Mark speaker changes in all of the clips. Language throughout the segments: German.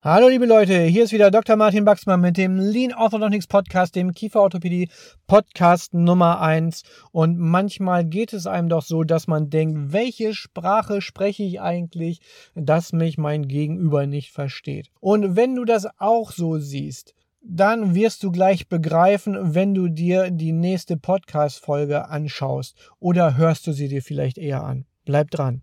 Speaker 1: Hallo liebe Leute, hier ist wieder Dr. Martin Baxmann mit dem Lean Orthodontics Podcast, dem Kieferorthopädie Podcast Nummer 1. Und manchmal geht es einem doch so, dass man denkt, welche Sprache spreche ich eigentlich, dass mich mein Gegenüber nicht versteht. Und wenn du das auch so siehst, dann wirst du gleich begreifen, wenn du dir die nächste Podcast-Folge anschaust. Oder hörst du sie dir vielleicht eher an. Bleib dran.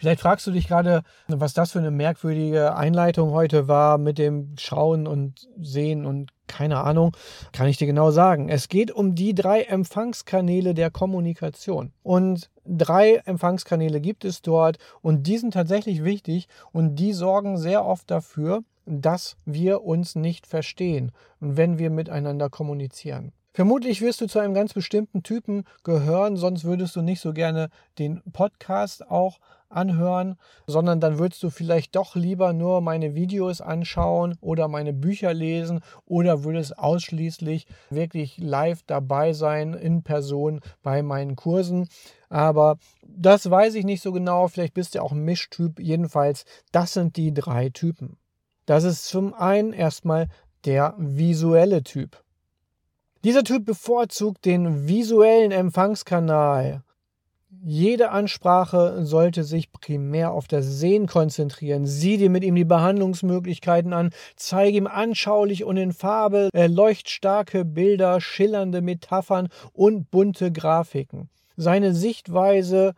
Speaker 1: Vielleicht fragst du dich gerade, was das für eine merkwürdige Einleitung heute war mit dem Schauen und Sehen und keine Ahnung, kann ich dir genau sagen. Es geht um die drei Empfangskanäle der Kommunikation. Und drei Empfangskanäle gibt es dort und die sind tatsächlich wichtig und die sorgen sehr oft dafür, dass wir uns nicht verstehen, wenn wir miteinander kommunizieren. Vermutlich wirst du zu einem ganz bestimmten Typen gehören, sonst würdest du nicht so gerne den Podcast auch anhören, sondern dann würdest du vielleicht doch lieber nur meine Videos anschauen oder meine Bücher lesen oder würdest ausschließlich wirklich live dabei sein in Person bei meinen Kursen. Aber das weiß ich nicht so genau. Vielleicht bist du auch ein Mischtyp. Jedenfalls, das sind die drei Typen. Das ist zum einen erstmal der visuelle Typ. Dieser Typ bevorzugt den visuellen Empfangskanal. Jede Ansprache sollte sich primär auf das Sehen konzentrieren. Sieh dir mit ihm die Behandlungsmöglichkeiten an, zeige ihm anschaulich und in Farbe leuchtstarke Bilder, schillernde Metaphern und bunte Grafiken. Seine Sichtweise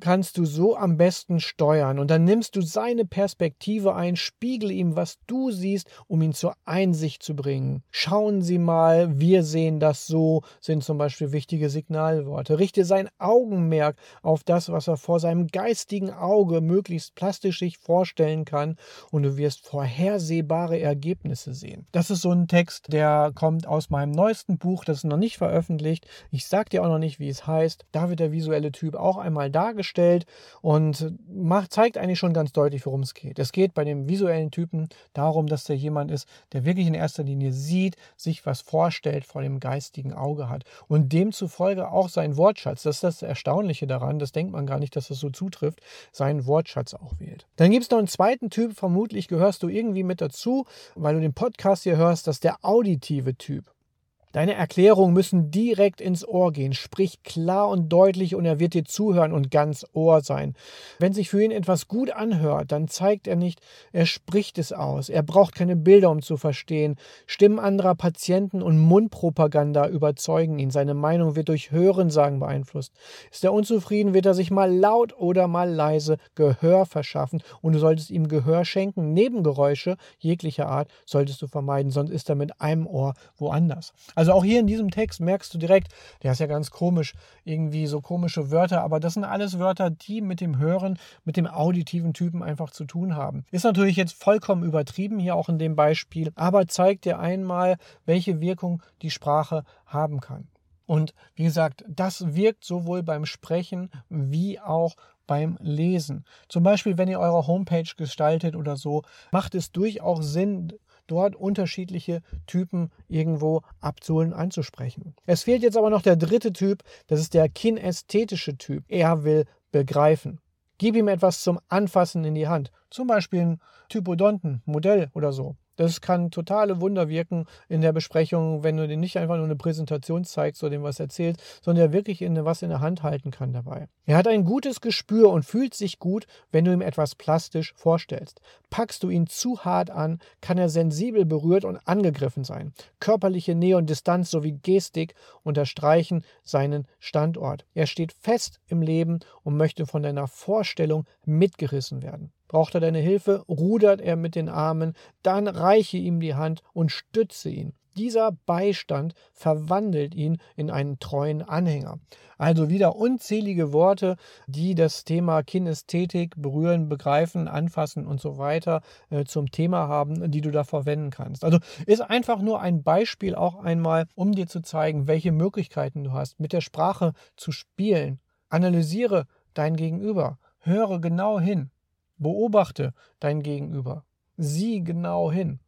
Speaker 1: kannst du so am besten steuern. Und dann nimmst du seine Perspektive ein, spiegel ihm, was du siehst, um ihn zur Einsicht zu bringen. Schauen Sie mal, wir sehen das so, sind zum Beispiel wichtige Signalworte. Richte sein Augenmerk auf das, was er vor seinem geistigen Auge möglichst plastisch sich vorstellen kann und du wirst vorhersehbare Ergebnisse sehen. Das ist so ein Text, der kommt aus meinem neuesten Buch, das ist noch nicht veröffentlicht. Ich sag dir auch noch nicht, wie es heißt. Da wird der visuelle Typ auch einmal dargestellt dargestellt und macht, zeigt eigentlich schon ganz deutlich, worum es geht. Es geht bei dem visuellen Typen darum, dass der jemand ist, der wirklich in erster Linie sieht, sich was vorstellt, vor dem geistigen Auge hat und demzufolge auch seinen Wortschatz, das ist das Erstaunliche daran, das denkt man gar nicht, dass das so zutrifft, seinen Wortschatz auch wählt. Dann gibt es noch einen zweiten Typ, vermutlich gehörst du irgendwie mit dazu, weil du den Podcast hier hörst, das ist der auditive Typ. Deine Erklärungen müssen direkt ins Ohr gehen. Sprich klar und deutlich und er wird dir zuhören und ganz Ohr sein. Wenn sich für ihn etwas gut anhört, dann zeigt er nicht, er spricht es aus. Er braucht keine Bilder, um zu verstehen. Stimmen anderer Patienten und Mundpropaganda überzeugen ihn. Seine Meinung wird durch Hörensagen beeinflusst. Ist er unzufrieden, wird er sich mal laut oder mal leise Gehör verschaffen und du solltest ihm Gehör schenken. Nebengeräusche jeglicher Art solltest du vermeiden, sonst ist er mit einem Ohr woanders. Also also auch hier in diesem Text merkst du direkt, der ist ja ganz komisch, irgendwie so komische Wörter, aber das sind alles Wörter, die mit dem Hören, mit dem auditiven Typen einfach zu tun haben. Ist natürlich jetzt vollkommen übertrieben hier auch in dem Beispiel, aber zeigt dir einmal, welche Wirkung die Sprache haben kann. Und wie gesagt, das wirkt sowohl beim Sprechen wie auch beim Lesen. Zum Beispiel, wenn ihr eure Homepage gestaltet oder so, macht es durchaus Sinn, dort unterschiedliche Typen irgendwo abzuholen, anzusprechen. Es fehlt jetzt aber noch der dritte Typ, das ist der kinästhetische Typ. Er will begreifen. Gib ihm etwas zum Anfassen in die Hand, zum Beispiel ein Typodonten, Modell oder so. Das kann totale Wunder wirken in der Besprechung, wenn du dir nicht einfach nur eine Präsentation zeigst oder dem was erzählst, sondern er wirklich in, was in der Hand halten kann dabei. Er hat ein gutes Gespür und fühlt sich gut, wenn du ihm etwas plastisch vorstellst. Packst du ihn zu hart an, kann er sensibel berührt und angegriffen sein. Körperliche Nähe und Distanz sowie Gestik unterstreichen seinen Standort. Er steht fest im Leben und möchte von deiner Vorstellung mitgerissen werden. Braucht er deine Hilfe, rudert er mit den Armen, dann reiche ihm die Hand und stütze ihn. dieser Beistand verwandelt ihn in einen treuen Anhänger. Also wieder unzählige Worte, die das Thema Kinästhetik berühren, begreifen, anfassen und so weiter äh, zum Thema haben, die du da verwenden kannst. Also ist einfach nur ein Beispiel auch einmal, um dir zu zeigen, welche Möglichkeiten du hast, mit der Sprache zu spielen. Analysiere dein Gegenüber, höre genau hin, beobachte dein Gegenüber, sieh genau hin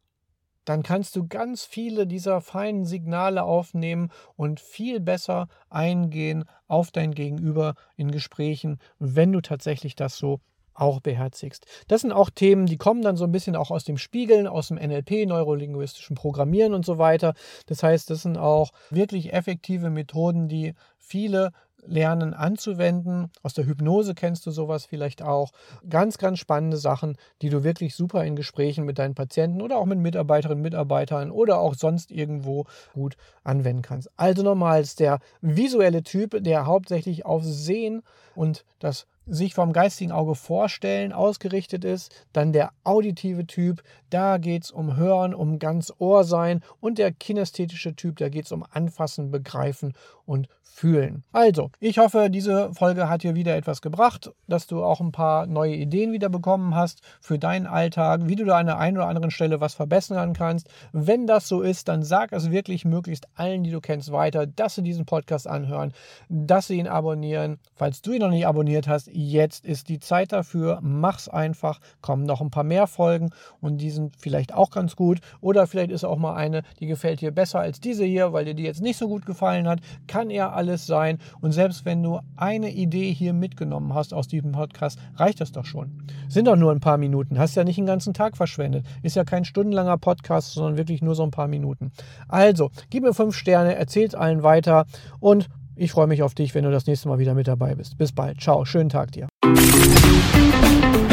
Speaker 1: dann kannst du ganz viele dieser feinen Signale aufnehmen und viel besser eingehen auf dein Gegenüber in Gesprächen, wenn du tatsächlich das so auch beherzigst. Das sind auch Themen, die kommen dann so ein bisschen auch aus dem Spiegeln, aus dem NLP, neurolinguistischen Programmieren und so weiter. Das heißt, das sind auch wirklich effektive Methoden, die viele lernen anzuwenden. Aus der Hypnose kennst du sowas vielleicht auch. Ganz, ganz spannende Sachen, die du wirklich super in Gesprächen mit deinen Patienten oder auch mit Mitarbeiterinnen, Mitarbeitern oder auch sonst irgendwo gut anwenden kannst. Also nochmals der visuelle Typ, der hauptsächlich auf Sehen und das sich vom geistigen Auge vorstellen ausgerichtet ist. Dann der auditive Typ, da geht es um Hören, um ganz Ohr sein. Und der kinästhetische Typ, da geht es um Anfassen, Begreifen und Fühlen. Also, ich hoffe, diese Folge hat dir wieder etwas gebracht, dass du auch ein paar neue Ideen wieder bekommen hast für deinen Alltag, wie du da an der einen oder anderen Stelle was verbessern kannst. Wenn das so ist, dann sag es wirklich möglichst allen, die du kennst, weiter, dass sie diesen Podcast anhören, dass sie ihn abonnieren. Falls du ihn noch nicht abonniert hast, Jetzt ist die Zeit dafür. Mach's einfach. Kommen noch ein paar mehr Folgen und die sind vielleicht auch ganz gut. Oder vielleicht ist auch mal eine, die gefällt dir besser als diese hier, weil dir die jetzt nicht so gut gefallen hat. Kann ja alles sein. Und selbst wenn du eine Idee hier mitgenommen hast aus diesem Podcast, reicht das doch schon. Sind doch nur ein paar Minuten. Hast ja nicht den ganzen Tag verschwendet. Ist ja kein stundenlanger Podcast, sondern wirklich nur so ein paar Minuten. Also, gib mir fünf Sterne, erzähl's allen weiter und ich freue mich auf dich, wenn du das nächste Mal wieder mit dabei bist. Bis bald. Ciao. Schönen Tag dir.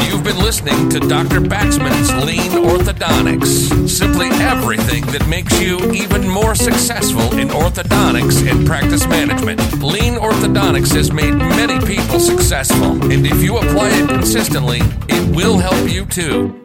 Speaker 2: You've been listening to Dr. Lean Orthodontics. Simply everything that makes you even more successful in orthodontics and practice management. Lean Orthodontics has made many people successful, and if you apply it consistently, it will help you too.